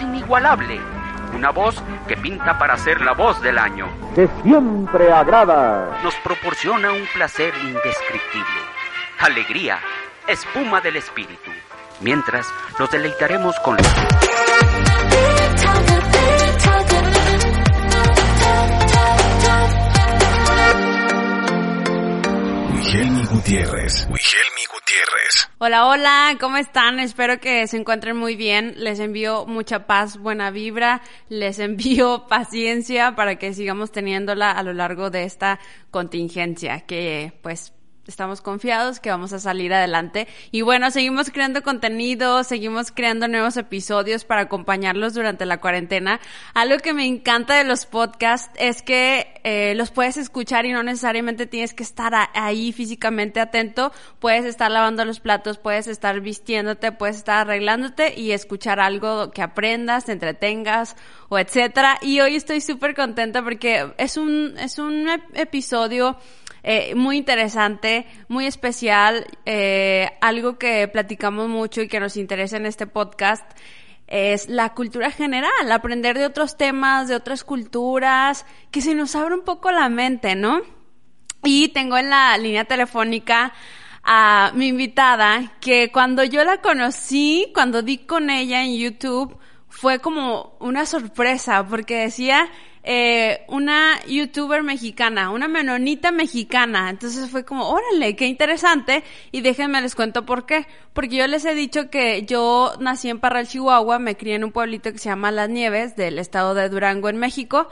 Voz inigualable. Una voz que pinta para ser la voz del año. que siempre agrada. Nos proporciona un placer indescriptible. Alegría, espuma del espíritu. Mientras los deleitaremos con Hola, hola, ¿cómo están? Espero que se encuentren muy bien. Les envío mucha paz, buena vibra, les envío paciencia para que sigamos teniéndola a lo largo de esta contingencia que pues estamos confiados que vamos a salir adelante. Y bueno, seguimos creando contenido, seguimos creando nuevos episodios para acompañarlos durante la cuarentena. Algo que me encanta de los podcasts es que eh, los puedes escuchar y no necesariamente tienes que estar ahí físicamente atento. Puedes estar lavando los platos, puedes estar vistiéndote, puedes estar arreglándote y escuchar algo que aprendas, te entretengas o etcétera. Y hoy estoy súper contenta porque es un, es un ep- episodio eh, muy interesante, muy especial, eh, algo que platicamos mucho y que nos interesa en este podcast es la cultura general, aprender de otros temas, de otras culturas, que se nos abre un poco la mente, ¿no? Y tengo en la línea telefónica a mi invitada, que cuando yo la conocí, cuando di con ella en YouTube, fue como una sorpresa, porque decía eh, una youtuber mexicana, una menonita mexicana. Entonces fue como, órale, qué interesante. Y déjenme les cuento por qué. Porque yo les he dicho que yo nací en Parral, Chihuahua, me crié en un pueblito que se llama Las Nieves, del estado de Durango, en México.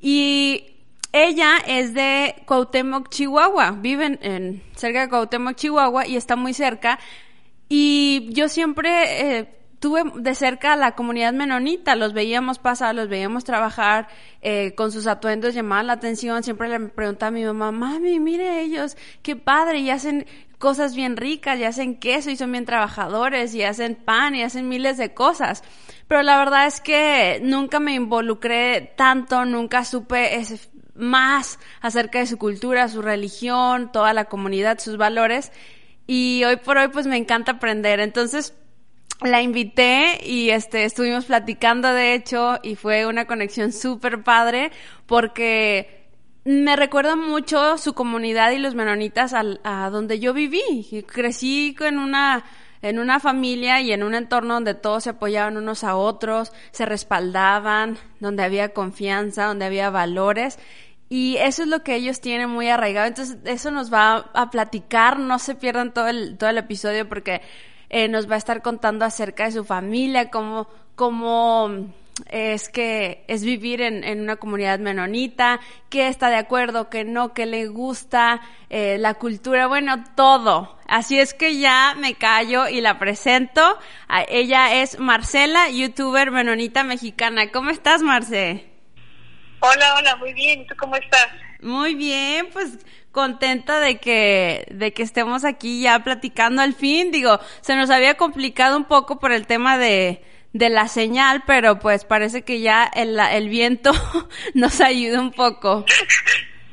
Y ella es de Cuauhtémoc, Chihuahua. Vive en, en- cerca de Cuauhtémoc, Chihuahua y está muy cerca. Y yo siempre eh, tuve de cerca a la comunidad menonita. Los veíamos pasar, los veíamos trabajar eh, con sus atuendos, llamaban la atención. Siempre le preguntaba a mi mamá, mami, mire ellos, qué padre, y hacen cosas bien ricas, y hacen queso, y son bien trabajadores, y hacen pan, y hacen miles de cosas. Pero la verdad es que nunca me involucré tanto, nunca supe más acerca de su cultura, su religión, toda la comunidad, sus valores. Y hoy por hoy pues me encanta aprender. Entonces la invité y este estuvimos platicando de hecho y fue una conexión súper padre porque me recuerda mucho su comunidad y los menonitas al- a donde yo viví. Crecí en una en una familia y en un entorno donde todos se apoyaban unos a otros, se respaldaban, donde había confianza, donde había valores. Y eso es lo que ellos tienen muy arraigado. Entonces, eso nos va a platicar. No se pierdan todo el, todo el episodio porque eh, nos va a estar contando acerca de su familia, cómo, cómo es que es vivir en, en una comunidad menonita, qué está de acuerdo, qué no, qué le gusta, eh, la cultura, bueno, todo. Así es que ya me callo y la presento. A- ella es Marcela, youtuber menonita mexicana. ¿Cómo estás, Marce? Hola, hola, muy bien. ¿Y tú cómo estás? Muy bien, pues contenta de que de que estemos aquí ya platicando al fin. Digo, se nos había complicado un poco por el tema de de la señal, pero pues parece que ya el, el viento nos ayuda un poco.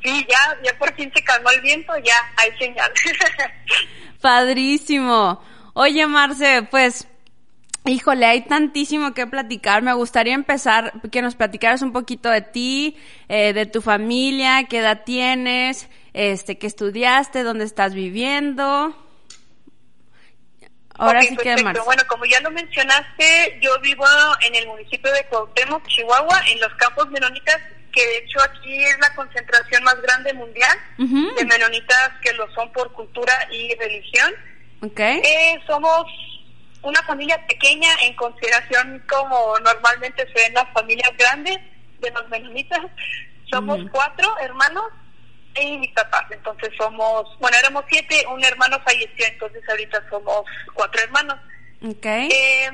Sí, ya, ya por fin se calmó el viento, ya hay señal. Padrísimo. Oye, Marce, pues Híjole, hay tantísimo que platicar. Me gustaría empezar que nos platicaras un poquito de ti, eh, de tu familia, qué edad tienes, este, qué estudiaste, dónde estás viviendo. Ahora sí que. Bueno, como ya lo mencionaste, yo vivo en el municipio de Cuauhtémoc, Chihuahua, en los campos menonitas, que de hecho aquí es la concentración más grande mundial de menonitas que lo son por cultura y religión. Ok. Eh, somos una familia pequeña en consideración como normalmente se ven las familias grandes de los menonitas. Somos cuatro hermanos y mis papás. Entonces somos, bueno, éramos siete, un hermano falleció, entonces ahorita somos cuatro hermanos. Eh,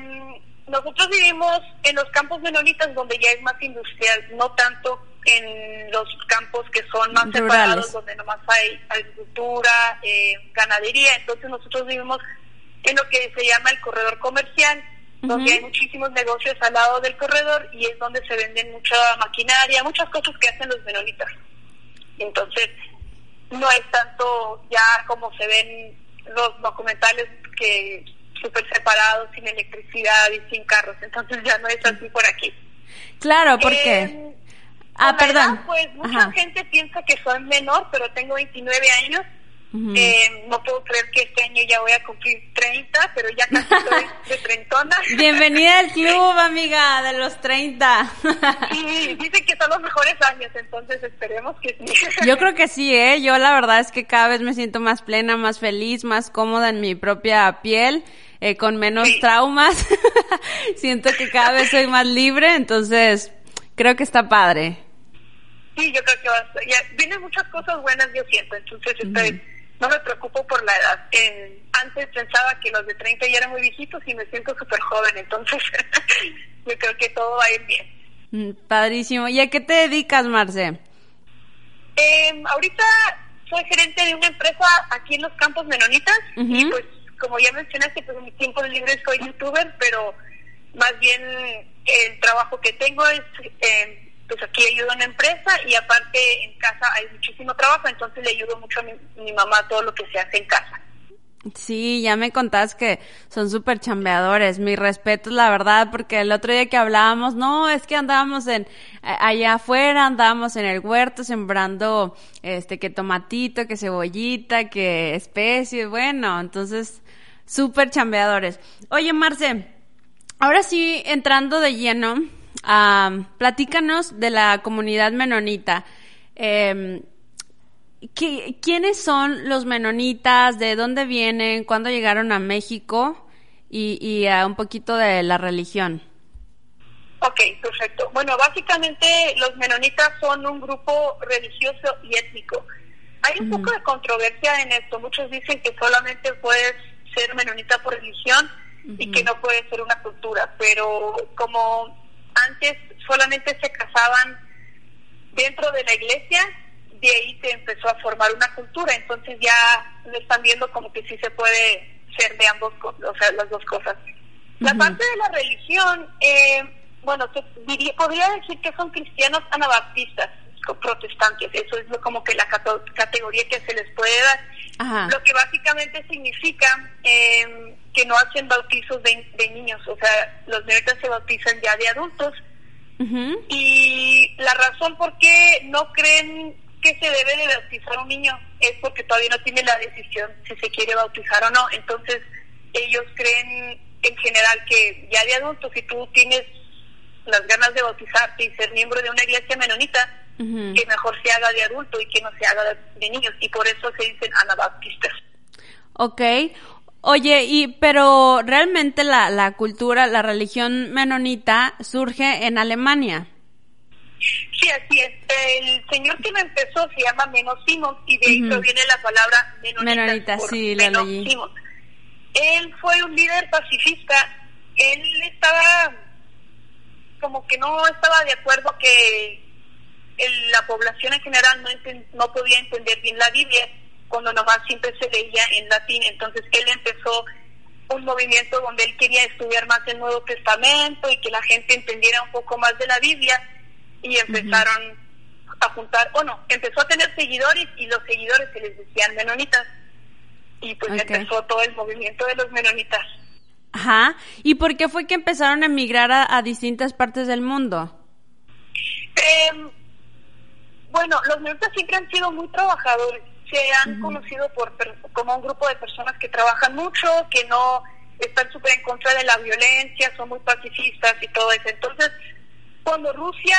nosotros vivimos en los campos menonitas donde ya es más industrial, no tanto en los campos que son más Rurales. separados, donde nomás hay agricultura, eh, ganadería. Entonces nosotros vivimos en lo que se llama el corredor comercial, donde hay muchísimos negocios al lado del corredor y es donde se venden mucha maquinaria, muchas cosas que hacen los menonitas. Entonces, no es tanto ya como se ven los documentales que súper separados, sin electricidad y sin carros. Entonces ya no es así por aquí. Claro, ¿por qué? Eh, Ah, perdón. edad, pues mucha Ajá. gente piensa que soy menor, pero tengo 29 años. Eh, no puedo creer que este año ya voy a cumplir 30, pero ya casi estoy de treintona. Bienvenida al club, amiga, de los 30. Sí, dicen que son los mejores años, entonces esperemos que sí. Yo creo que sí, ¿eh? Yo la verdad es que cada vez me siento más plena, más feliz, más cómoda en mi propia piel, eh, con menos Sí. traumas. siento que cada vez soy más libre, entonces creo que está padre. Sí, yo creo que va a ser- ya, vienen muchas cosas buenas, yo siento, entonces estoy, no me preocupo por la edad. Eh, antes pensaba que los de 30 ya eran muy viejitos y me siento súper joven, entonces yo creo que todo va a ir bien. Mm, Padrísimo. ¿Y a qué te dedicas, Marce? Eh, ahorita soy gerente de una empresa aquí en los campos menonitas y pues como ya mencionaste, pues en mi tiempo libre soy youtuber, pero más bien el trabajo que tengo es, eh, pues aquí ayudo a una empresa y aparte en casa hay muchísimo trabajo, entonces le ayudo mucho a mi, mi mamá todo lo que se hace en casa. Sí, ya me contás que son súper chambeadores. Mi respeto, la verdad, porque el otro día que hablábamos, no, es que andábamos en allá afuera, andábamos en el huerto sembrando este que tomatito, que cebollita, que especies, bueno, entonces súper chambeadores. Oye, Marce, ahora sí entrando de lleno, ah, platícanos de la comunidad menonita. ¿Qué- ¿Quiénes son los menonitas? ¿De dónde vienen? ¿Cuándo llegaron a México? Y, y ah, un poquito de la religión. Ok, perfecto. Bueno, básicamente los menonitas son un grupo religioso y étnico. Hay un poco de controversia en esto. Muchos dicen que solamente puedes ser menonita por religión y que no puedes ser una cultura, pero como antes solamente se casaban dentro de la iglesia, de ahí se empezó a formar una cultura, entonces ya lo están viendo como que sí se puede ser de ambos, o sea, las dos cosas. La parte de la religión, eh, bueno, diría- podría decir que son cristianos anabaptistas, protestantes, eso es lo- como que la cato- categoría que se les puede dar. Ajá. Lo que básicamente significa eh, que no hacen bautizos de, de niños, o sea, los menonitas se bautizan ya de adultos Ujú. y la razón por qué no creen que se debe de bautizar un niño es porque todavía no tiene la decisión si se quiere bautizar o no. Entonces, ellos creen en general que ya de adultos, si tú tienes las ganas de bautizarte y ser miembro de una iglesia menonita, Ujú. que mejor se haga de adulto y que no se haga de niños. Y por eso se dicen anabaptistas. Ok. Oye, y pero realmente la, la cultura, la religión menonita surge en Alemania. Sí, así es. El señor que lo empezó se llama Menosimo y de ahí Ujú. proviene la palabra menonita. Menonita, sí, la leí. Él fue un líder pacifista. Él estaba como que no estaba de acuerdo que el- la población en general no, enten- no podía entender bien la Biblia cuando nomás siempre se leía en latín. Entonces él empezó un movimiento donde él quería estudiar más el Nuevo Testamento y que la gente entendiera un poco más de la Biblia y empezaron a juntar, bueno, empezó a tener seguidores y los seguidores se les decían menonitas y pues Ok. empezó todo el movimiento de los menonitas. Ajá. ¿Y por qué fue que empezaron a emigrar a, a distintas partes del mundo? Eh, bueno, los menonitas siempre han sido muy trabajadores. Se han conocido por como un grupo de personas que trabajan mucho, que no están súper en contra de la violencia, son muy pacifistas y todo eso. Entonces, cuando Rusia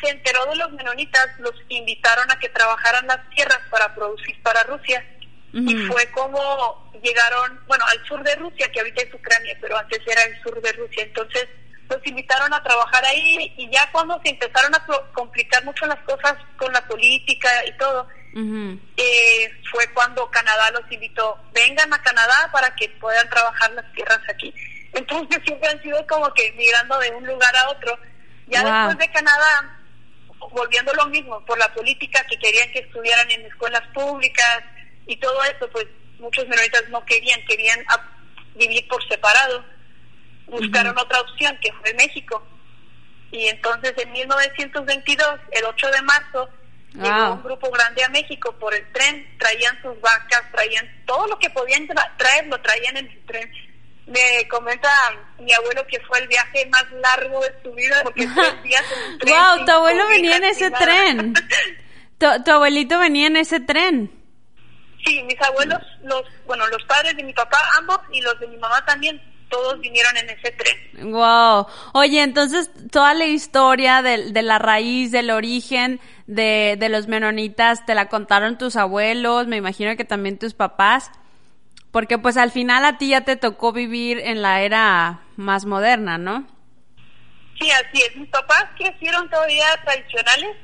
se enteró de los menonitas, los invitaron a que trabajaran las tierras para producir para Rusia. Y fue como llegaron, bueno, al sur de Rusia, que ahorita es Ucrania, pero antes era el sur de Rusia. Entonces, los invitaron a trabajar ahí y ya cuando se empezaron a complicar mucho las cosas con la política y todo, eh, fue cuando Canadá los invitó, vengan a Canadá para que puedan trabajar las tierras aquí. Entonces siempre han sido como que migrando de un lugar a otro. Ya Wow. después de Canadá, volviendo lo mismo, por la política que querían que estudiaran en escuelas públicas y todo eso, pues muchos menonitas no querían, querían vivir por separado. Buscaron otra opción, que fue México. Y entonces en 1922, el 8 de marzo. Llegó un grupo grande a México por el tren, traían sus vacas, traían todo lo que podían tra- traer, lo traían en el tren. Me comenta mi abuelo que fue el viaje más largo de su vida, porque tres días en el tren. Wow, tu abuelo venía en ese tren. Tu, tu abuelito venía en ese tren. Sí, mis abuelos, los, bueno, los padres de mi papá, ambos, y los de mi mamá también, todos vinieron en ese tren. Wow. Oye, entonces toda la historia de, de la raíz, del origen de, de los menonitas, te la contaron tus abuelos, me imagino que también tus papás, porque pues al final a ti ya te tocó vivir en la era más moderna, ¿no? Sí, así es. Mis papás crecieron todavía tradicionales,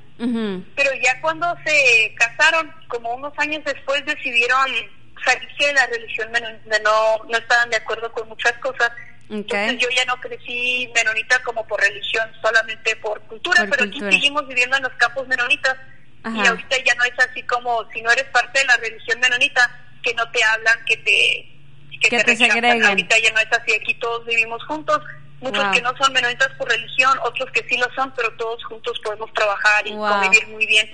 pero ya cuando se casaron, como unos años después, decidieron de la religión menonita, no, no estaban de acuerdo con muchas cosas. Entonces yo ya no crecí menonita como por religión, solamente por cultura, Por pero cultura. aquí seguimos viviendo en los campos menonitas. Y ahorita ya no es así como si no eres parte de la religión menonita, que no te hablan, que te Que te rechazan. segreguen. Ahorita ya no es así, aquí todos vivimos juntos. Muchos Wow. que no son menonitas por religión, otros que sí lo son, pero todos juntos podemos trabajar y Wow. convivir muy bien.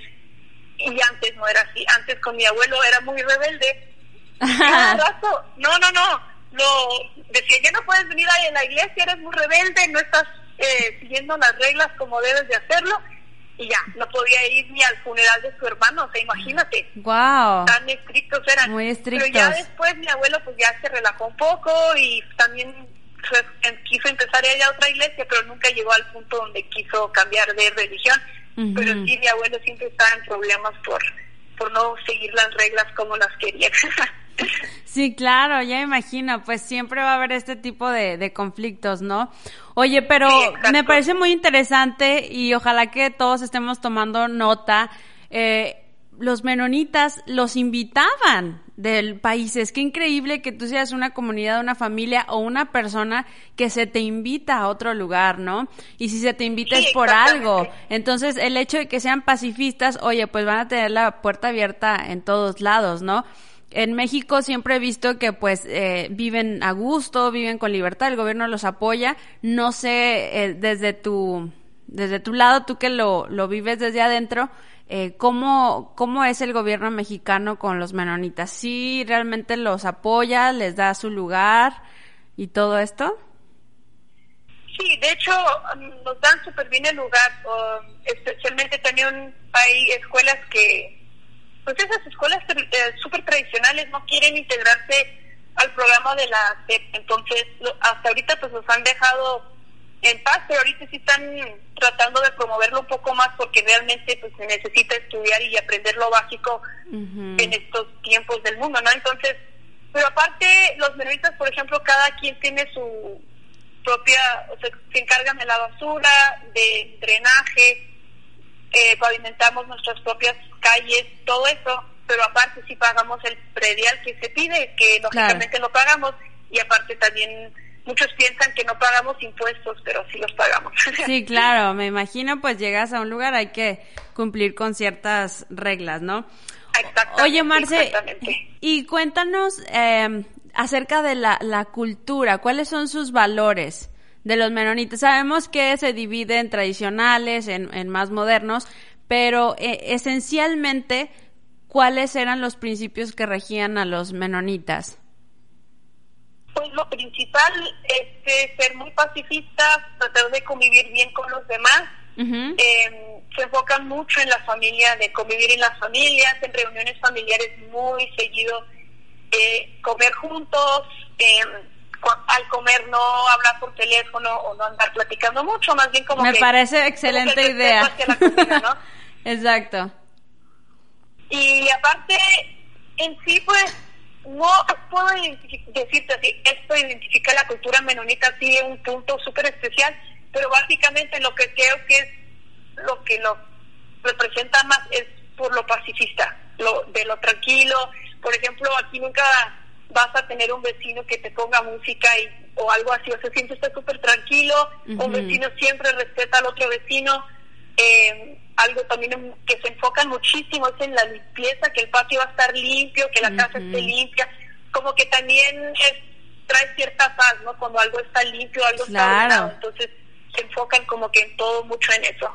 Y antes no era así. Antes con mi abuelo era muy rebelde. Cada rato, no, no, no. Lo decía, ya no puedes venir a la iglesia, eres muy rebelde, no estás eh, siguiendo las reglas como debes de hacerlo. Y ya, no podía ir ni al funeral de su hermano, o sea, imagínate Wow. tan estrictos eran. Muy estrictos. Pero ya después mi abuelo pues ya se relajó un poco y también quiso empezar a ir a otra iglesia, pero nunca llegó al punto donde quiso cambiar de religión. Pero sí, mi abuelo siempre estaba en problemas por, por no seguir las reglas como las quería. Sí, claro, ya me imagino, pues siempre va a haber este tipo de, de conflictos, ¿no? Oye, pero Sí, me parece muy interesante y ojalá que todos estemos tomando nota. Eh, los menonitas los invitaban del país. Es que increíble que tú seas una comunidad, una familia o una persona que se te invita a otro lugar, ¿no? Y si se te invita Sí, es por algo. Entonces, el hecho de que sean pacifistas, oye, pues van a tener la puerta abierta en todos lados, ¿no? En México siempre he visto que pues eh, viven a gusto, viven con libertad, el gobierno los apoya. No sé, eh, desde tu, desde tu lado, tú que lo, lo vives desde adentro, eh, ¿cómo, ¿cómo es el gobierno mexicano con los menonitas? ¿Sí realmente los apoya, les da su lugar y todo esto? Sí, de hecho, mm, nos dan súper bien el lugar. um, especialmente también hay escuelas que, pues esas escuelas eh, súper tradicionales no quieren integrarse al programa de la SEP. Entonces, lo- hasta ahorita pues nos han dejado en paz, pero ahorita sí están tratando de promoverlo un poco más porque realmente pues se necesita estudiar y aprender lo básico en estos tiempos del mundo, ¿no? Entonces, pero aparte, los menonitas, por ejemplo, cada quien tiene su propia, o sea, se encargan de la basura, de drenaje, eh, pavimentamos nuestras propias calles, todo eso, pero aparte sí pagamos el predial que se pide, que lógicamente lo pagamos, y aparte también muchos piensan que no pagamos impuestos, pero sí los pagamos. Sí, claro, me imagino, pues llegas a un lugar, hay que cumplir con ciertas reglas, ¿no? Exactamente, Oye, Marce, exactamente. y cuéntanos eh, acerca de la, la cultura, ¿cuáles son sus valores de los menonitas? Sabemos que se divide en tradicionales, en, en más modernos, pero eh, esencialmente, ¿cuáles eran los principios que regían a los menonitas? Pues lo principal es ser muy pacifistas, tratar de convivir bien con los demás. Eh, se enfocan mucho en la familia, de convivir en las familias, en reuniones familiares muy seguido, eh, comer juntos, eh, al comer no hablar por teléfono o no andar platicando mucho, más bien como Me que- parece que excelente idea. Exacto. Y aparte, en sí, pues, no puedo decirte así, esto identifica la cultura menonita así de un punto súper especial, pero básicamente lo que creo que es lo que lo representa más es por lo pacifista. lo, de lo tranquilo. Por ejemplo, aquí nunca vas a tener un vecino que te ponga música y, o algo así, o sea, siempre está súper tranquilo, un vecino siempre respeta al otro vecino. Eh, algo también que se enfocan muchísimo es en la limpieza, que el patio va a estar limpio, que la casa esté limpia, como que también es, trae cierta paz, ¿no? Cuando algo está limpio, algo está ordenado, entonces se enfocan como que en todo mucho en eso.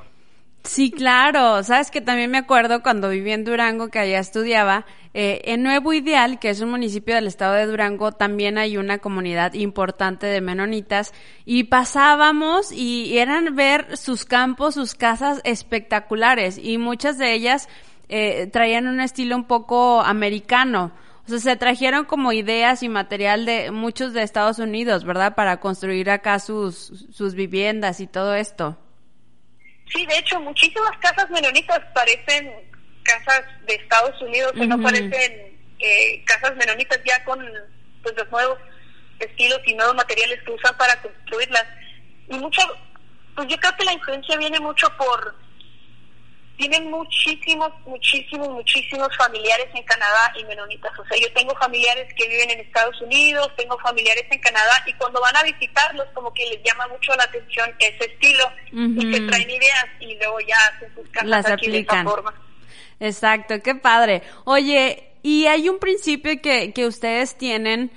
Sí, claro. Sabes que también me acuerdo cuando viví en Durango, que allá estudiaba, eh, en Nuevo Ideal, que es un municipio del estado de Durango, también hay una comunidad importante de menonitas y pasábamos y eran ver sus campos, sus casas espectaculares y muchas de ellas eh, traían un estilo un poco americano. O sea, se trajeron como ideas y material de muchos de Estados Unidos, ¿verdad? Para construir acá sus, sus viviendas y todo esto. Sí, de hecho, muchísimas casas menonitas parecen casas de Estados Unidos, que no parecen eh, casas menonitas ya con pues los nuevos estilos y nuevos materiales que usan para construirlas. Y mucho, pues yo creo que la influencia viene mucho por tienen muchísimos, muchísimos, muchísimos familiares en Canadá y menonitas. O sea, yo tengo familiares que viven en Estados Unidos, tengo familiares en Canadá y cuando van a visitarlos como que les llama mucho la atención ese estilo y que traen ideas y luego ya hacen sus casas Las aquí aplican. de esa forma. Exacto, qué padre. Oye, y hay un principio que, que ustedes tienen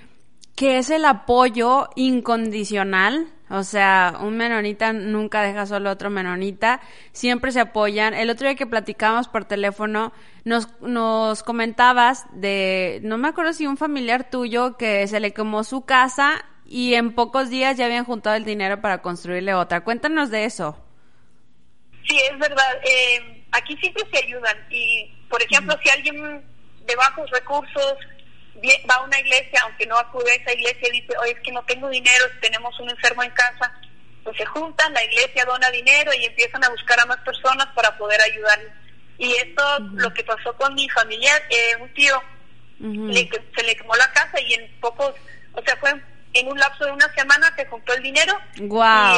que es el apoyo incondicional. O sea, un menonita nunca deja solo a otro menonita, siempre se apoyan. El otro día que platicábamos por teléfono, nos, nos comentabas de, no me acuerdo si un familiar tuyo que se le quemó su casa y en pocos días ya habían juntado el dinero para construirle otra. Cuéntanos de eso. Sí, es verdad. Eh, aquí siempre se ayudan y, por ejemplo, si alguien de bajos recursos va a una iglesia, aunque no acude a esa iglesia y dice, oye, es que no tengo dinero, tenemos un enfermo en casa, pues se juntan, la iglesia dona dinero y empiezan a buscar a más personas para poder ayudarles. Y esto, lo que pasó con mi familiar, eh, un tío, le- se le quemó la casa y en pocos, o sea, fue en un lapso de una semana se juntó el dinero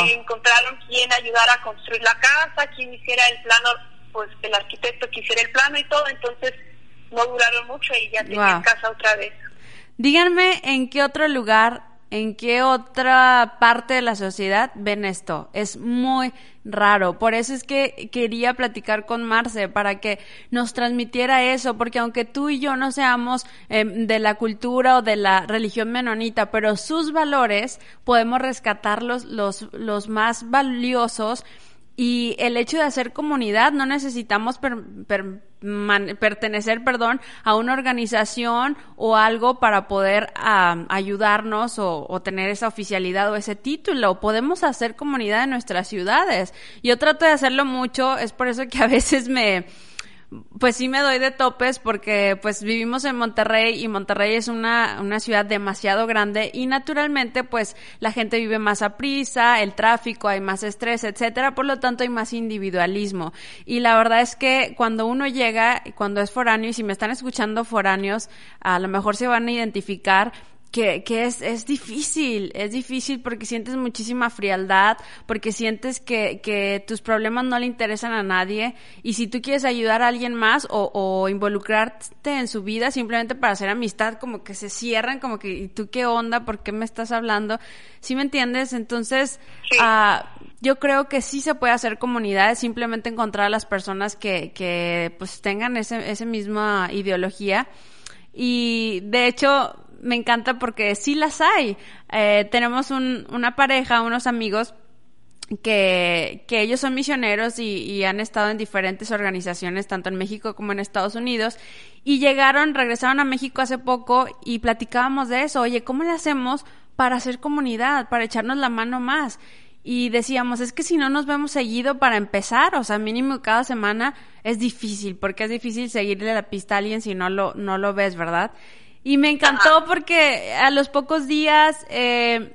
y encontraron quien ayudara a construir la casa, quien hiciera el plano, pues el arquitecto que hiciera el plano y todo, entonces no duraron mucho y ya tenían Guau. casa otra vez. Díganme en qué otro lugar, en qué otra parte de la sociedad ven esto. Es muy raro. Por eso es que quería platicar con Marce para que nos transmitiera eso, porque aunque tú y yo no seamos eh, de la cultura o de la religión menonita, pero sus valores podemos rescatarlos los, los más valiosos y el hecho de hacer comunidad, no necesitamos per- per- man- pertenecer, perdón, a una organización o algo para poder am, ayudarnos o, o tener esa oficialidad o ese título. Podemos hacer comunidad en nuestras ciudades. Yo trato de hacerlo mucho, es por eso que a veces me, pues sí me doy de topes porque pues vivimos en Monterrey y Monterrey es una, una ciudad demasiado grande y naturalmente pues la gente vive más a prisa, el tráfico, hay más estrés, etcétera, por lo tanto hay más individualismo. Y la verdad es que cuando uno llega, cuando es foráneo, y si me están escuchando foráneos, a lo mejor se van a identificar que, que es, es difícil, es difícil porque sientes muchísima frialdad, porque sientes que, que tus problemas no le interesan a nadie y si tú quieres ayudar a alguien más o, o involucrarte en su vida simplemente para hacer amistad, como que se cierran, como que, ¿y tú qué onda? ¿Por qué me estás hablando? ¿Sí me entiendes? Entonces, Sí. ah, yo creo que sí se puede hacer comunidades, simplemente encontrar a las personas que, que pues tengan ese, esa misma ideología. Y de hecho, me encanta porque sí las hay. Eh, tenemos un, una pareja, unos amigos que, que ellos son misioneros y, y han estado en diferentes organizaciones, tanto en México como en Estados Unidos, y llegaron, regresaron a México hace poco y platicábamos de eso, oye, ¿cómo le hacemos para hacer comunidad, para echarnos la mano más? Y decíamos, es que si no nos vemos seguido para empezar, o sea, mínimo cada semana, es difícil, porque es difícil seguirle la pista a alguien si no lo, no lo ves, ¿verdad? Y me encantó porque a los pocos días, eh,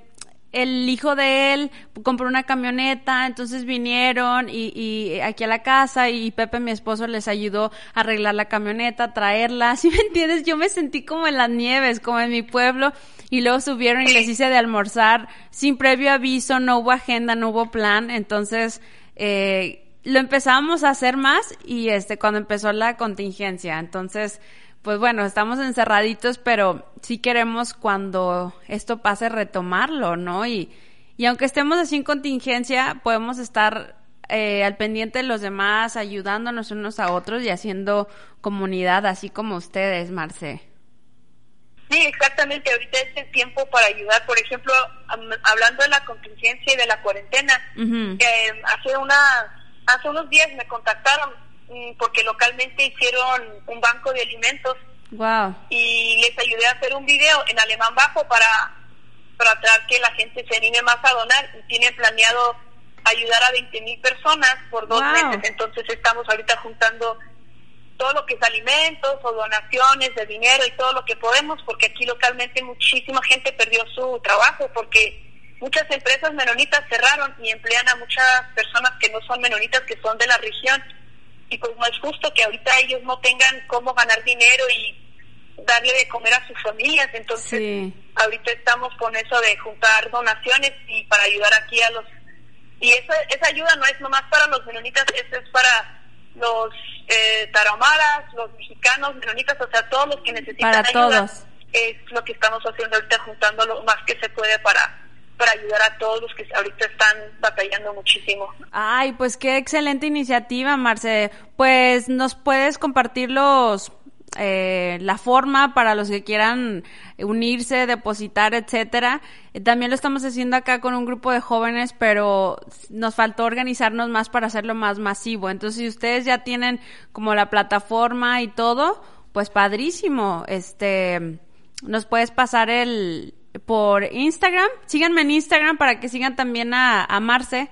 el hijo de él compró una camioneta, entonces vinieron y, y aquí a la casa y Pepe, mi esposo, les ayudó a arreglar la camioneta, traerla. ¿Sí me entiendes? Yo me sentí como en las nieves, como en mi pueblo y luego subieron y les hice de almorzar sin previo aviso, no hubo agenda, no hubo plan, entonces... Eh, lo empezábamos a hacer más y este cuando empezó la contingencia. Entonces, pues bueno, estamos encerraditos, pero sí queremos cuando esto pase retomarlo, ¿no? Y, y aunque estemos así en contingencia, podemos estar eh, al pendiente de los demás, ayudándonos unos a otros y haciendo comunidad, así como ustedes, Marce. Sí, exactamente. Ahorita es el tiempo para ayudar. Por ejemplo, hablando de la contingencia y de la cuarentena, eh, hace una hace unos días me contactaron porque localmente hicieron un banco de alimentos. Wow. Y les ayudé a hacer un video en alemán bajo para tratar que la gente se anime más a donar y tienen planeado ayudar a 20 mil personas por dos meses. Entonces estamos ahorita juntando todo lo que es alimentos o donaciones de dinero y todo lo que podemos, porque aquí localmente muchísima gente perdió su trabajo, porque muchas empresas menonitas cerraron y emplean a muchas personas que no son menonitas, que son de la región. Y pues no es justo que ahorita ellos no tengan cómo ganar dinero y darle de comer a sus familias. Entonces, ahorita estamos con eso de juntar donaciones y para ayudar aquí a los... Y esa, esa ayuda no es nomás para los menonitas, eso es para los eh, tarahumaras, los mexicanos, menonitas, o sea, todos los que necesitan para ayuda. Todos. Es lo que estamos haciendo ahorita, juntando lo más que se puede para para ayudar a todos los que ahorita están batallando muchísimo. Ay, pues qué excelente iniciativa, Marce. Pues nos puedes compartir los eh, la forma para los que quieran unirse, depositar, etcétera. Eh, también lo estamos haciendo acá con un grupo de jóvenes, pero nos faltó organizarnos más para hacerlo más masivo. Entonces, si ustedes ya tienen como la plataforma y todo, pues padrísimo. Este, nos puedes pasar el por Instagram. Síganme en Instagram para que sigan también a, a Marce.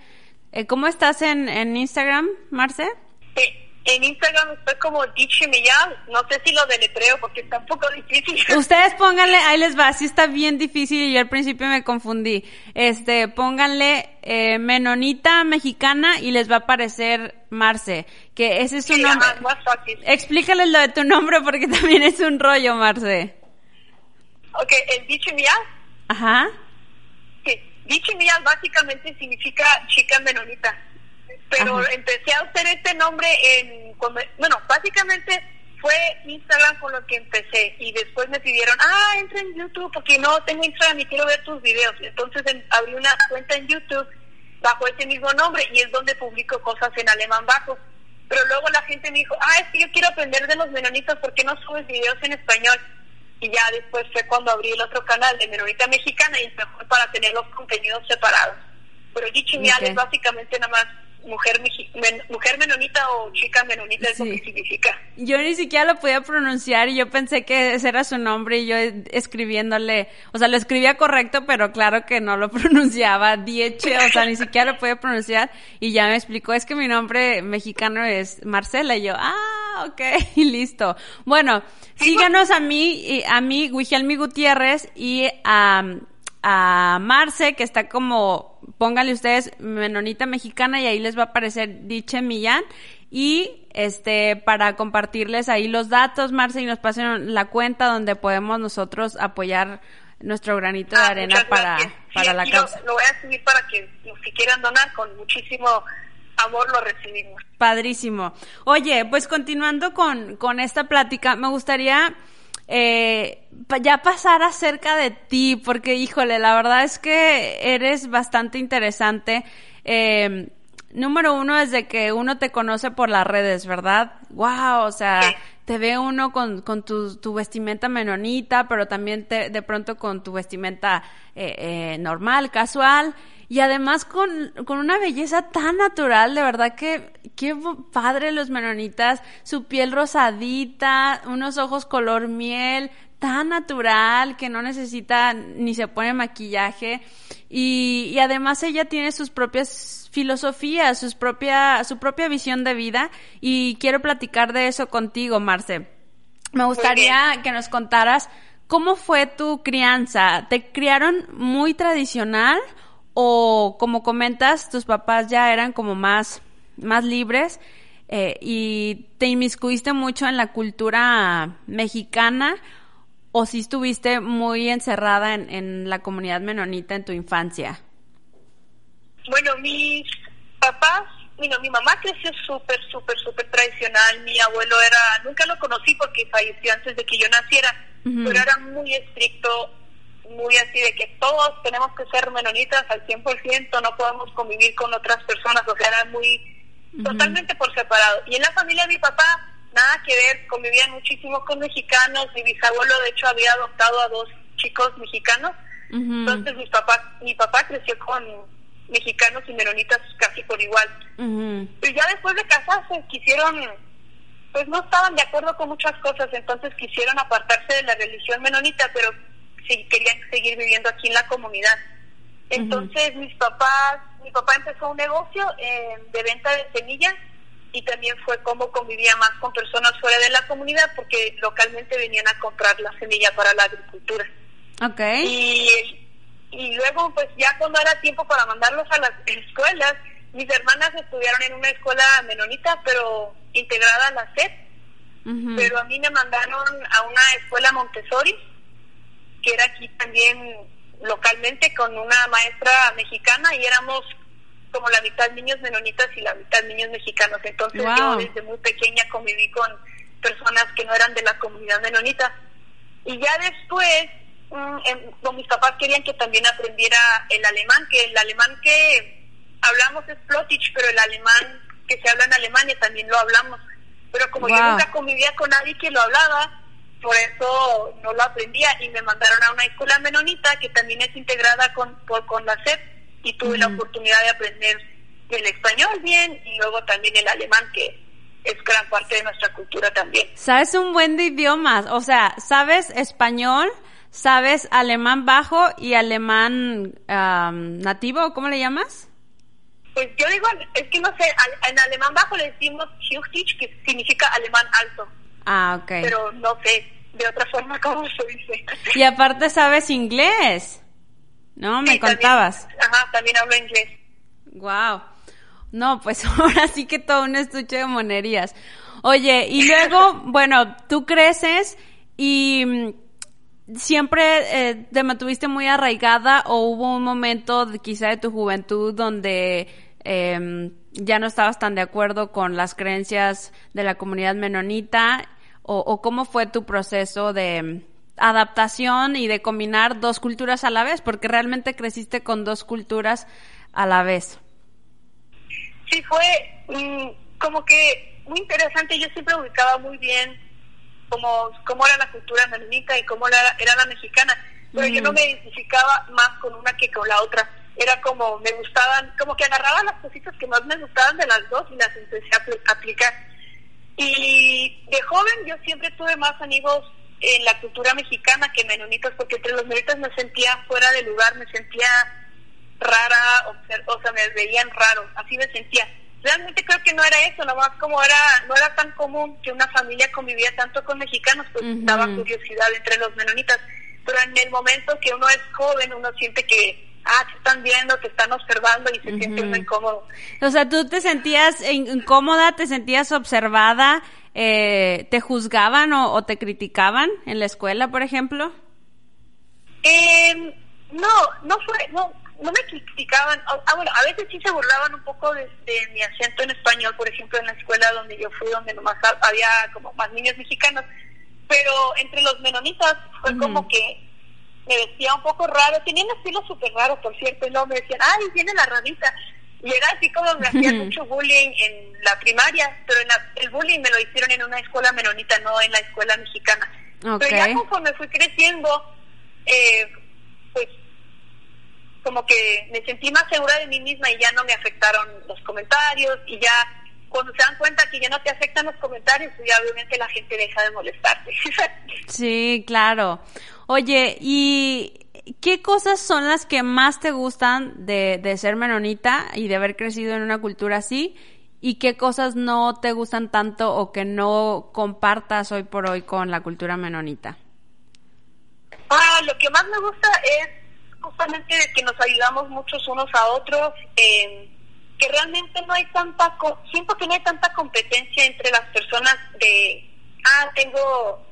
Eh, ¿Cómo estás en, en Instagram, Marce? Sí. En Instagram estoy como Dichi Millán. No sé si lo deletreo porque está un poco difícil. Ustedes pónganle, ahí les va, sí está bien difícil y yo al principio me confundí. Este, pónganle eh, Menonita Mexicana y les va a aparecer Marce, que ese es su nombre. más fácil. Explícales lo de tu nombre porque también es un rollo, Marce. Ok, el. Ajá. Sí, Dichi Millán básicamente significa chica menonita pero empecé a hacer este nombre en, bueno, básicamente fue Instagram con lo que empecé y después me pidieron, ah, entra en YouTube porque no tengo Instagram y quiero ver tus videos. Entonces abrí una cuenta en YouTube bajo ese mismo nombre y es donde publico cosas en alemán bajo. Pero luego la gente me dijo, ah, es que yo quiero aprender de los menonitas, ¿por qué no subes videos en español? Y ya después fue cuando abrí el otro canal de Menonita Mexicana y es mejor para tener los contenidos separados. Pero dicho okay. es básicamente nada más mujer, mujer menonita o chica menonita, eso que significa. Yo ni siquiera lo podía pronunciar y yo pensé que ese era su nombre y yo escribiéndole, o sea, lo escribía correcto, pero claro que no lo pronunciaba, dieche, o sea, ni siquiera lo podía pronunciar y ya me explicó, es que mi nombre mexicano es Marcela y yo, ah, ok, y listo. Bueno, síganos a mí, a mí, Wigelmi Gutiérrez y a, a Marce, que está como pónganle ustedes Menonita Mexicana y ahí les va a aparecer Diche Millán. Y este, para compartirles ahí los datos, Marce, y nos pasen la cuenta donde podemos nosotros apoyar nuestro granito de ah, arena para, para la causa. Lo, voy a subir para que los que quieran donar con muchísimo amor lo recibimos. Padrísimo. Oye, pues continuando con, con esta plática, me gustaría eh, ya pasar acerca de ti, porque híjole, la verdad es que eres bastante interesante. Eh, número uno, desde que uno te conoce por las redes, ¿verdad? Wow, o sea, te ve uno con, con tu, tu, vestimenta menonita, pero también te, de pronto con tu vestimenta eh, eh, normal, casual. Y además con, con una belleza tan natural, de verdad que qué padre los menonitas, su piel rosadita, unos ojos color miel, tan natural que no necesita ni se pone maquillaje y, y además ella tiene sus propias filosofías, sus propia, su propia visión de vida y quiero platicar de eso contigo, Marce. Me gustaría que nos contaras cómo fue tu crianza. ¿Te criaron muy tradicional o como comentas, tus papás ya eran como más, más libres eh, y te inmiscuiste mucho en la cultura mexicana o si estuviste muy encerrada en, en la comunidad menonita en tu infancia? Bueno, mis papás Mira, mi mamá creció súper, súper, súper tradicional. Mi abuelo era, nunca lo conocí porque falleció antes de que yo naciera, pero era muy estricto, muy así de que todos tenemos que ser menonitas al 100%, no podemos convivir con otras personas, o sea, era muy totalmente por separado. Y en la familia de mi papá, nada que ver, convivían muchísimo con mexicanos, mi bisabuelo de hecho había adoptado a dos chicos mexicanos, entonces mi papá, mi papá creció con mexicanos y menonitas casi por igual. Y ya después de casarse quisieron, pues no estaban de acuerdo con muchas cosas, entonces quisieron apartarse de la religión menonita, pero sí querían seguir viviendo aquí en la comunidad. Entonces mis papás, mi papá empezó un negocio eh, de venta de semillas y también fue como convivía más con personas fuera de la comunidad porque localmente venían a comprar la semilla para la agricultura. Okay. Y, y luego pues ya cuando era tiempo para mandarlos a las escuelas, mis hermanas estudiaron en una escuela menonita pero integrada a la SED, pero a mí me mandaron a una escuela Montessori que era aquí también localmente con una maestra mexicana y éramos como la mitad niños menonitas y la mitad niños mexicanos. Entonces yo desde muy pequeña conviví con personas que no eran de la comunidad menonita. Y ya después, mm, mis papás querían que también aprendiera el alemán, que el alemán que hablamos es Plotich, pero el alemán que se habla en Alemania también lo hablamos. Pero como yo nunca convivía con nadie que lo hablaba, por eso no lo aprendía y me mandaron a una escuela menonita que también es integrada con, con la SEP y tuve la oportunidad de aprender el español bien y luego también el alemán que es gran parte de nuestra cultura también. Sabes un buen de idiomas, o sea, sabes español, sabes alemán bajo y alemán nativo, ¿cómo le llamas? Pues yo digo, es que no sé, en alemán bajo le decimos que significa alemán alto. Ah, ok. Pero no sé de otra forma cómo se dice. Y aparte sabes inglés, ¿no? Me contabas. ajá, también hablo inglés. Wow. No, pues ahora sí que todo un estuche de monerías. Oye, y luego, bueno, tú creces y mm, siempre eh, te mantuviste muy arraigada o hubo un momento quizá de tu juventud donde em, ya no estabas tan de acuerdo con las creencias de la comunidad menonita o, cómo fue tu proceso de adaptación y de combinar dos culturas a la vez, porque realmente creciste con dos culturas a la vez. Sí, fue mm, como que muy interesante. Yo siempre ubicaba muy bien cómo, cómo era la cultura menonita y cómo era, era la mexicana, pero yo no me identificaba más con una que con la otra. Era como, me gustaban, como que agarraba las cositas que más me gustaban de las dos y las empecé a aplicar y de joven yo siempre tuve más amigos en la cultura mexicana que menonitas, porque entre los menonitas me sentía fuera de lugar, me sentía rara, o, sea, me veían raro, así me sentía. Realmente creo que no era eso, nomás como era, no era tan común que una familia convivía tanto con mexicanos, pues daba curiosidad entre los menonitas. Pero en el momento que uno es joven, uno siente que ah, te están viendo, te están observando y se siente muy incómodo. O sea, ¿tú te sentías incómoda, te sentías observada, eh, te juzgaban o, te criticaban en la escuela, por ejemplo? Eh, no, no fue, no, no me criticaban. Ah, bueno, a veces sí se burlaban un poco de, mi acento en español, por ejemplo, en la escuela donde yo fui, donde nomás había como más niños mexicanos. Pero entre los menonitas fue como que me vestía un poco raro, tenía un estilo súper raro, por cierto, y luego me decían, ay, viene la rarita. Y era así como me hacían mucho bullying en la primaria, pero en el bullying me lo hicieron en una escuela menonita, no en la escuela mexicana. Pero ya conforme fui creciendo, eh, pues como que me sentí más segura de mí misma y ya no me afectaron los comentarios y ya cuando se dan cuenta que ya no te afectan los comentarios, pues ya obviamente la gente deja de molestarte. sí, claro. Oye, ¿y qué cosas son las que más te gustan de, de ser menonita y de haber crecido en una cultura así? ¿Y qué cosas no te gustan tanto o que no compartas hoy por hoy con la cultura menonita? Ah, lo que más me gusta es justamente que nos ayudamos muchos unos a otros, eh, que realmente no hay tanta, siento que no hay tanta competencia entre las personas de, ah, tengo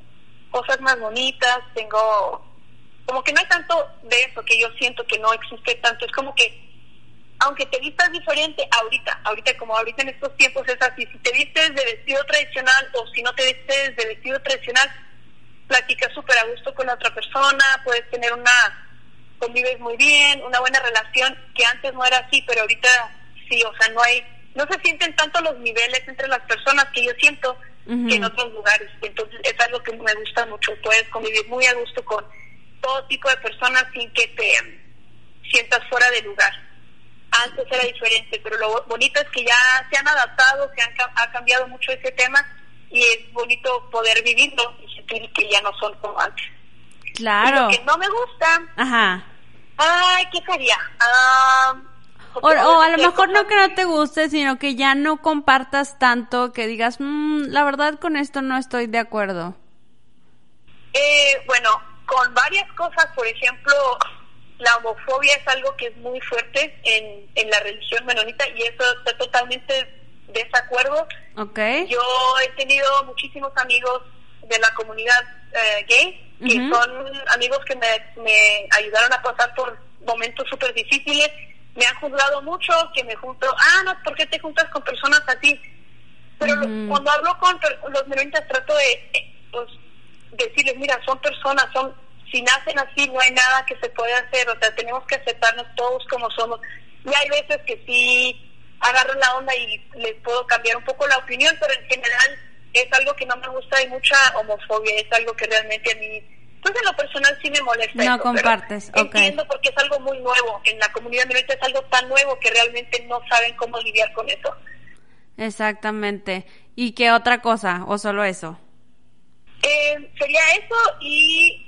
cosas más bonitas, tengo como que no hay tanto de eso que yo siento que no existe tanto, es como que aunque te vistas diferente ahorita, ahorita como ahorita en estos tiempos es así, si te vistes de vestido tradicional o si no te vistes de vestido tradicional, platicas súper a gusto con la otra persona, puedes tener una, convives muy bien, una buena relación, que antes no era así, pero ahorita sí, o sea, no hay, no se sienten tanto los niveles entre las personas que yo siento que en otros lugares. Entonces es algo que me gusta mucho, puedes convivir muy a gusto con todo tipo de personas sin que te sientas fuera de lugar. Antes era diferente, pero lo bonito es que ya se han adaptado, se han, ha cambiado mucho ese tema y es bonito poder vivirlo y sentir que ya no son como antes. Y Claro. Lo que no me gusta, Ajá. Ay, ¿qué sería? Ah, O, a lo mejor no que no te guste, sino que ya no compartas tanto, que digas, "Mm, la verdad con esto no estoy de acuerdo. Eh, bueno, con varias cosas, por ejemplo, la homofobia es algo que es muy fuerte en, en la religión menonita y eso está totalmente desacuerdo. ¿Ok? Yo he tenido muchísimos amigos de la comunidad eh, gay que son amigos que me, me ayudaron a pasar por momentos súper difíciles. Me han juzgado mucho, que me junto, ah, no, ¿por qué te juntas con personas así? Pero lo- cuando hablo con los menonitas trato de pues, decirles, mira, son personas, son si nacen así no hay nada que se pueda hacer, o sea, tenemos que aceptarnos todos como somos. Y hay veces que sí agarro la onda y les puedo cambiar un poco la opinión, pero en general es algo que no me gusta, hay mucha homofobia, es algo que realmente a mí, pues en lo personal sí me molesta. No eso, pero compartes, ok. Entiendo porque es algo muy nuevo, en la comunidad menonita es algo tan nuevo que realmente no saben cómo lidiar con eso. Exactamente. ¿Y qué otra cosa? ¿O solo eso? Eh, sería eso y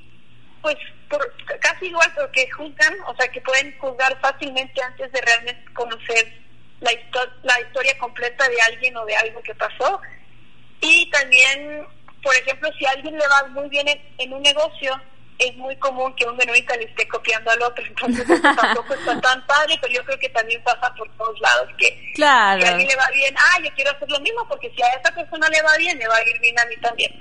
pues por, casi igual porque juzgan, o sea que pueden juzgar fácilmente antes de realmente conocer la, histo- la historia completa de alguien o de algo que pasó. Y también, por ejemplo, si a alguien le va muy bien en, en un negocio, es muy común que un menonita le esté copiando al otro, entonces eso tampoco está tan padre, pero yo creo que también pasa por todos lados, que Claro. si a alguien le va bien, ah, yo quiero hacer lo mismo, porque si a esa persona le va bien, me va a ir bien a mí también.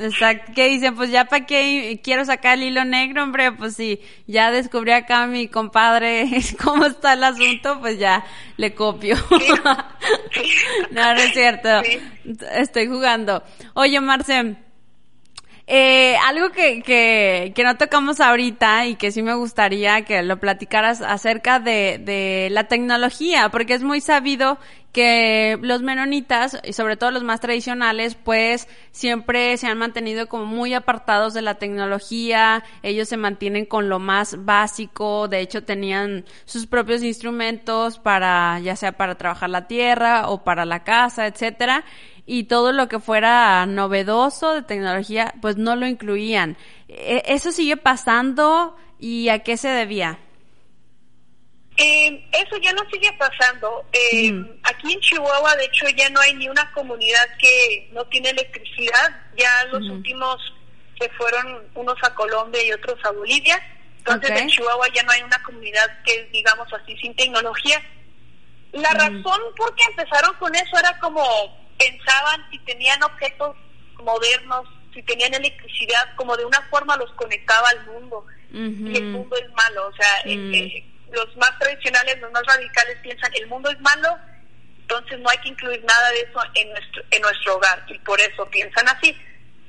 Exacto, que dicen, pues ya para qué quiero sacar el hilo negro, hombre, pues sí, ya descubrí acá a mi compadre cómo está el asunto, pues ya le copio. Sí. no, no es cierto, Sí. estoy jugando. Oye, Marce, eh, algo que, que, que no tocamos ahorita y que sí me gustaría que lo platicaras acerca de, de la tecnología, porque es muy sabido que los menonitas, y sobre todo los más tradicionales, pues siempre se han mantenido como muy apartados de la tecnología, ellos se mantienen con lo más básico, de hecho tenían sus propios instrumentos para, ya sea para trabajar la tierra o para la casa, etcétera, y todo lo que fuera novedoso de tecnología, pues no lo incluían. E- ¿Eso sigue pasando y a qué se debía? Eh, eso ya no sigue pasando. Eh, Mm. Aquí en Chihuahua, de hecho, ya no hay ni una comunidad que no tiene electricidad. Ya los últimos se fueron unos a Colombia y otros a Bolivia. Entonces, en Chihuahua ya no hay una comunidad que es, digamos así, sin tecnología. La razón por qué empezaron con eso era como pensaban si tenían objetos modernos, si tenían electricidad, como de una forma los conectaba al mundo. Y el mundo es malo, o sea, eh, Mm. eh, los más tradicionales, los más radicales piensan el mundo es malo, entonces no hay que incluir nada de eso en nuestro en nuestro hogar y por eso piensan así.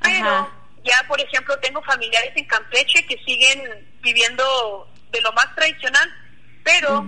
Pero Ajá. ya, por ejemplo, tengo familiares en Campeche que siguen viviendo de lo más tradicional, pero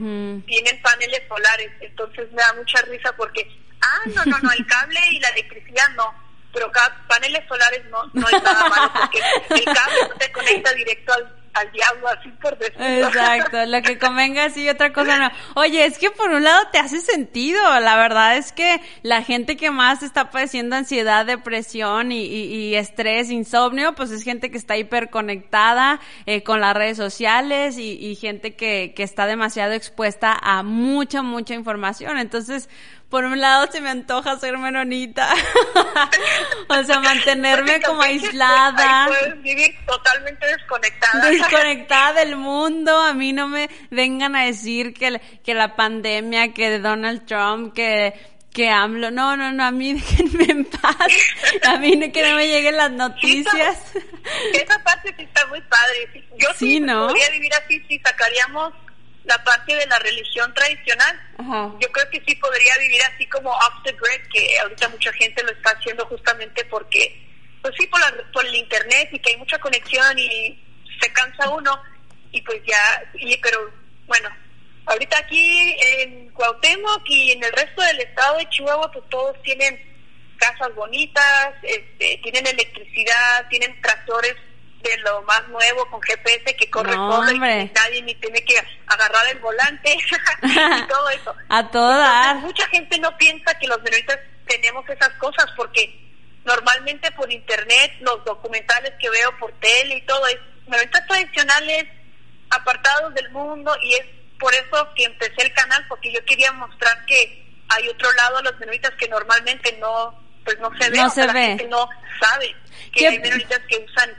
tienen paneles solares, entonces me da mucha risa porque, ah, no, no, no, el cable y la electricidad no, pero paneles solares no, no es nada malo porque el cable no te conecta directo al, así por decirlo. Exacto, lo que convenga sí, otra cosa no. Oye, es que por un lado te hace sentido, la verdad es que la gente que más está padeciendo ansiedad, depresión y, y- y estrés, insomnio, pues es gente que está hiperconectada eh, con las redes sociales y, y gente que, que está demasiado expuesta a mucha, mucha información. Entonces, por un lado se me antoja ser menonita, o sea, mantenerme como aislada. Puedes vivir totalmente desconectada. desconectada del mundo. A mí no me vengan a decir que, que la pandemia, que Donald Trump, que, que AMLO. No, no, no, a mí déjenme en paz. A mí no, que no me lleguen las noticias. Esa parte sí está muy padre. Yo sí, Sí, ¿no? podría vivir así, sí, sacaríamos la parte de la religión tradicional. Ajá. Yo creo que sí podría vivir así como off the grid, que ahorita mucha gente lo está haciendo justamente porque, pues sí, por, la, por el internet y que hay mucha conexión y se cansa uno y pues ya, y, pero bueno, ahorita aquí en Cuauhtémoc y en el resto del estado de Chihuahua, pues todos tienen casas bonitas, este, tienen electricidad, tienen tractores de lo más nuevo con GPS que corre No, hombre. y nadie ni tiene que agarrar el volante y todo eso. A todo. Entonces, mucha gente no piensa que los menonitas tenemos esas cosas porque normalmente por internet, los documentales que veo por tele y todo es menonitas tradicionales, apartados del mundo y es por eso que empecé el canal porque yo quería mostrar que hay otro lado de los menonitas que normalmente no pues no se ve, No se la ve. gente no sabe que ¿Qué- hay menonitas que usan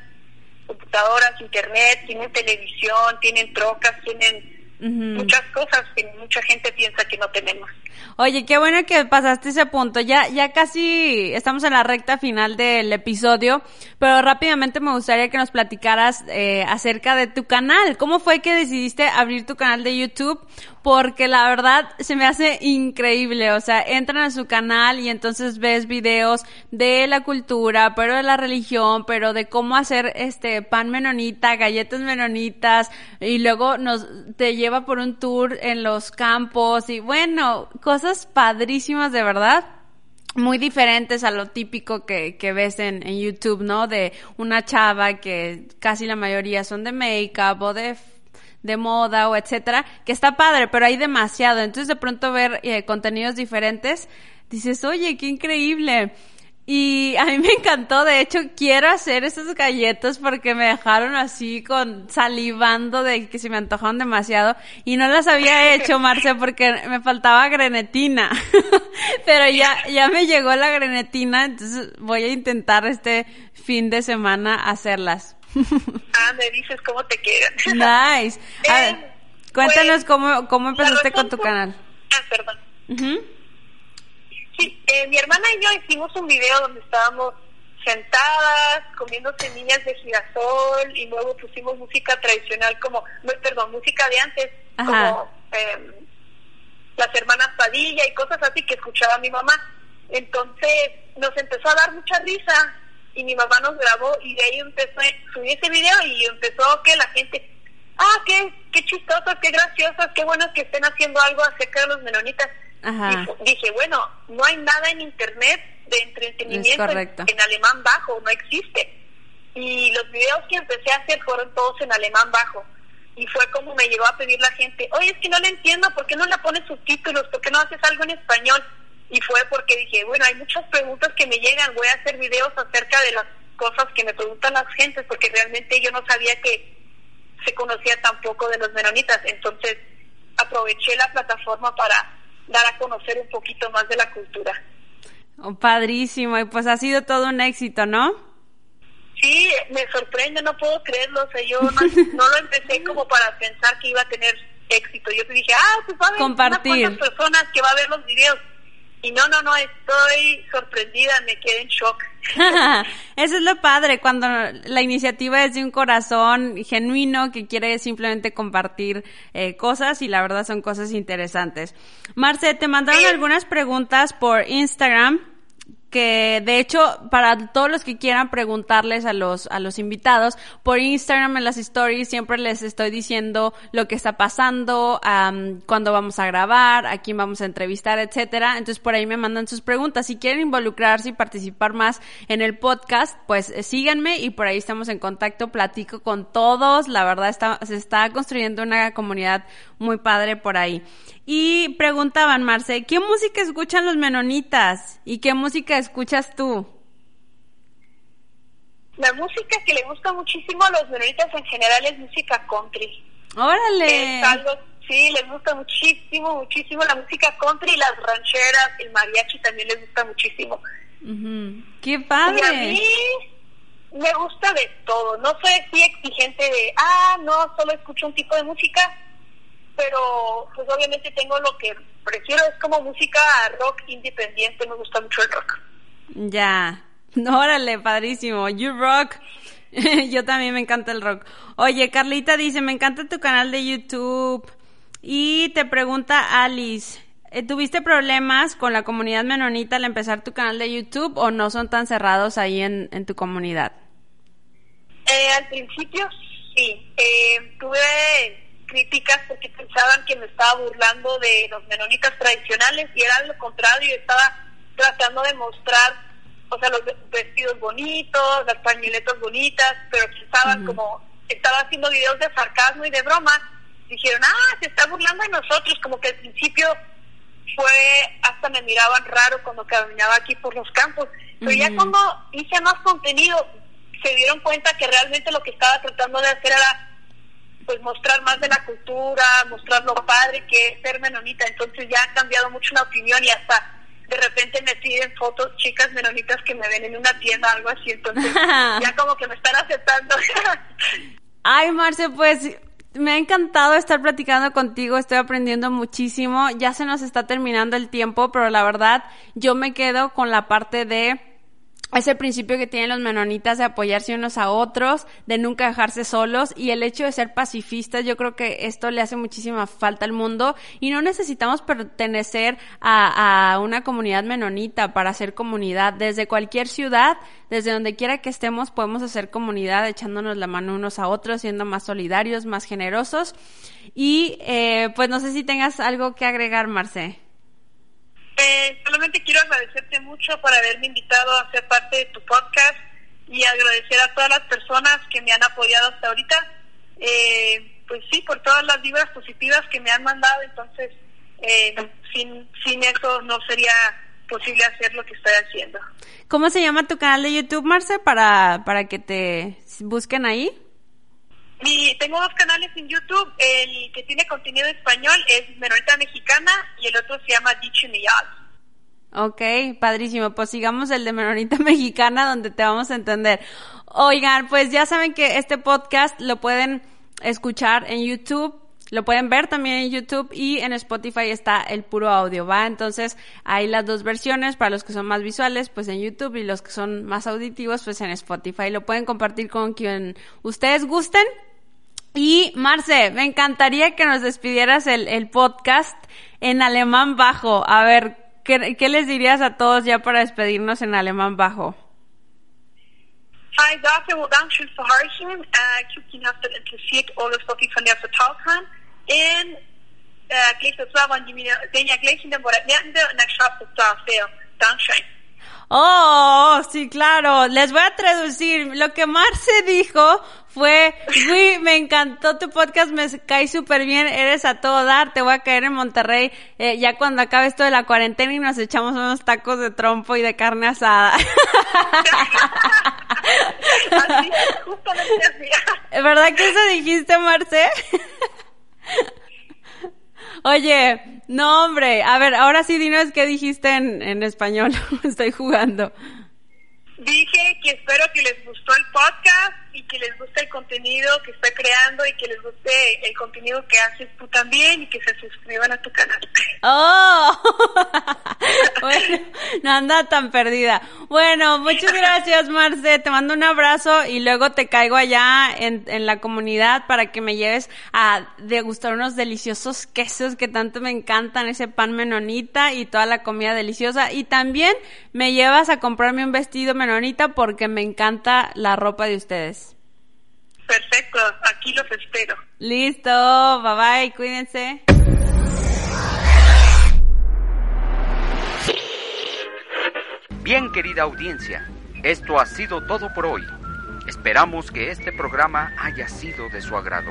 computadoras, internet, tienen televisión, tienen trocas, tienen Muchas cosas que mucha gente piensa que no tenemos. Oye, qué bueno que pasaste ese punto. Ya, ya casi estamos en la recta final del episodio, pero rápidamente me gustaría que nos platicaras eh, acerca de tu canal. ¿Cómo fue que decidiste abrir tu canal de YouTube? Porque la verdad se me hace increíble. O sea, entran a su canal y entonces ves videos de la cultura, pero de la religión, pero de cómo hacer este pan menonita, galletas menonitas, y luego nos te lleva por un tour en los campos y bueno, cosas padrísimas de verdad. Muy diferentes a lo típico que, que ves en, YouTube, ¿no? De una chava que casi la mayoría son de make-up o de de moda o etcétera, que está padre, pero hay demasiado. Entonces de pronto ver eh, contenidos diferentes, dices, oye, qué increíble. Y a mí me encantó, de hecho quiero hacer esas galletas porque me dejaron así con salivando de que se me antojaron demasiado y no las había hecho, Marce, porque me faltaba grenetina. Pero ya, ya me llegó la grenetina, entonces voy a intentar este fin de semana hacerlas. Ah, me dices cómo te quedan. Nice. A ver, Eh, cuéntanos pues, cómo, cómo empezaste con tu canal. Ah, perdón. Ujú. Sí, eh, mi hermana y yo hicimos un video donde estábamos sentadas, comiendo semillas de girasol y luego pusimos música tradicional como, no, perdón, música de antes, Ajá. como eh, las hermanas Padilla y cosas así que escuchaba mi mamá. Entonces nos empezó a dar mucha risa y mi mamá nos grabó y de ahí empezó, subí ese video y empezó que la gente, ah, qué, qué chistosas, qué graciosas, qué buenas que estén haciendo algo acerca de los menonitas. Ajá. Dije, bueno, no hay nada en internet de entretenimiento en, alemán bajo, no existe. Y los videos que empecé a hacer fueron todos en alemán bajo. Y fue como me llegó a pedir la gente, oye, es que no le entiendo, ¿por qué no le pones subtítulos? ¿Por qué no haces algo en español? Y fue porque dije, bueno, hay muchas preguntas que me llegan, voy a hacer videos acerca de las cosas que me preguntan las gentes, porque realmente yo no sabía que se conocía tampoco de los menonitas. Entonces aproveché la plataforma para dar a conocer un poquito más de la cultura. Oh, padrísimo, y pues ha sido todo un éxito, ¿no? Sí, me sorprende, no puedo creerlo. O sea, yo no, no lo empecé como para pensar que iba a tener éxito. Yo dije, ah, pues va a haber Compartir. unas cuantas personas que va a ver los videos. Y no, no, no, estoy sorprendida, me quedé en shock. Eso es lo padre, cuando la iniciativa es de un corazón genuino que quiere simplemente compartir eh, cosas y la verdad son cosas interesantes. Marce, te mandaron algunas preguntas por Instagram que de hecho para todos los que quieran preguntarles a los a los invitados por Instagram en las stories siempre les estoy diciendo lo que está pasando, am, cuándo vamos a grabar, a quién vamos a entrevistar, etcétera. Entonces por ahí me mandan sus preguntas. Si quieren involucrarse y participar más en el podcast, pues eh, síganme y por ahí estamos en contacto, platico con todos. La verdad está, se está construyendo una comunidad muy padre por ahí. Y preguntaban, Marce, ¿qué música escuchan los menonitas? ¿Y qué música escuchas tú? La música que le gusta muchísimo a los menonitas en general es música country. ¡Órale! Es algo, sí, les gusta muchísimo, muchísimo la música country y las rancheras, el mariachi también les gusta muchísimo. Ujú. ¡Qué Y a padre! mí me gusta de todo. No soy así exigente de, ah, no, solo escucho un tipo de música, pero pues obviamente tengo lo que prefiero, es como música rock independiente, me gusta mucho el rock. Ya. Órale, padrísimo. You rock. Yo también me encanta el rock. Oye, Carlita dice, me encanta tu canal de YouTube. Y te pregunta Alice, eh, ¿tuviste problemas con la comunidad menonita al empezar tu canal de YouTube o no son tan cerrados ahí en, en tu comunidad? Eh, al principio sí, eh, tuve críticas porque pensaban que me estaba burlando de los menonitas tradicionales y era lo contrario, estaba tratando de mostrar, o sea, los vestidos bonitos, las pañueletas bonitas, pero pensaban como, estaba haciendo videos de sarcasmo y de broma, dijeron, ah, se está burlando de nosotros, como que al principio fue, hasta me miraban raro cuando caminaba aquí por los campos, pero ya cuando hice más contenido, se dieron cuenta que realmente lo que estaba tratando de hacer era pues mostrar más de la cultura, mostrar lo padre que es ser menonita, entonces ya ha cambiado mucho la opinión y hasta de repente me piden fotos chicas menonitas que me ven en una tienda algo así, entonces ya como que me están aceptando. Ay, Marce, pues me ha encantado estar platicando contigo, estoy aprendiendo muchísimo, ya se nos está terminando el tiempo, pero la verdad yo me quedo con la parte de ese principio que tienen los menonitas de apoyarse unos a otros, de nunca dejarse solos y el hecho de ser pacifistas, yo creo que esto le hace muchísima falta al mundo y no necesitamos pertenecer a, una comunidad menonita para hacer comunidad. Desde cualquier ciudad, desde donde quiera que estemos, podemos hacer comunidad echándonos la mano unos a otros, siendo más solidarios, más generosos. Y eh, pues no sé si tengas algo que agregar, Marce. Eh, solamente quiero agradecerte mucho por haberme invitado a ser parte de tu podcast y agradecer a todas las personas que me han apoyado hasta ahorita. Eh, pues sí, por todas las vibras positivas que me han mandado, entonces eh, sin, sin eso no sería posible hacer lo que estoy haciendo. ¿Cómo se llama tu canal de YouTube, Marce, para, para que te busquen ahí? Mi, tengo dos canales en YouTube. El que tiene contenido en español es Menonita Mexicana y el otro se llama Dicho. Ok, padrísimo. Pues sigamos el de Menonita Mexicana donde te vamos a entender. Oigan, pues ya saben que este podcast lo pueden escuchar en YouTube. Lo pueden ver también en YouTube y en Spotify está el puro audio, ¿va? Entonces hay las dos versiones para los que son más visuales, pues en YouTube y los que son más auditivos, pues en Spotify. Lo pueden compartir con quien ustedes gusten. Y Marce, me encantaría que nos despidieras el, el podcast en alemán bajo. A ver, ¿qué, ¿qué les dirías a todos ya para despedirnos en alemán bajo? Hi, dafür wo Dankeschön für. Äh, das interessiert, alles, was ich von. Dankeschön. Oh, sí, claro. Les voy a traducir. Lo que Marce dijo fue, Gui, me encantó tu podcast, me cae súper bien, eres a todo dar, te voy a caer en Monterrey eh, ya cuando acabe esto de la cuarentena y nos echamos unos tacos de trompo y de carne asada. así justamente así. ¿Verdad que eso dijiste, Marce? Oye, no hombre, a ver, ahora sí dinos qué dijiste en, en español, estoy jugando. Dije que espero que les gustó el podcast y que les guste el contenido que estoy creando y que les guste el contenido que haces tú también y que se suscriban a tu canal. ¡Oh! bueno, no anda tan perdida. Bueno, muchas gracias, Marce. Te mando un abrazo y luego te caigo allá en, en la comunidad para que me lleves a degustar unos deliciosos quesos que tanto me encantan, ese pan menonita y toda la comida deliciosa. Y también me llevas a comprarme un vestido menonita porque me encanta la ropa de ustedes. Perfecto, aquí los espero. Listo, bye bye, cuídense. Bien, querida audiencia, esto ha sido todo por hoy. Esperamos que este programa haya sido de su agrado.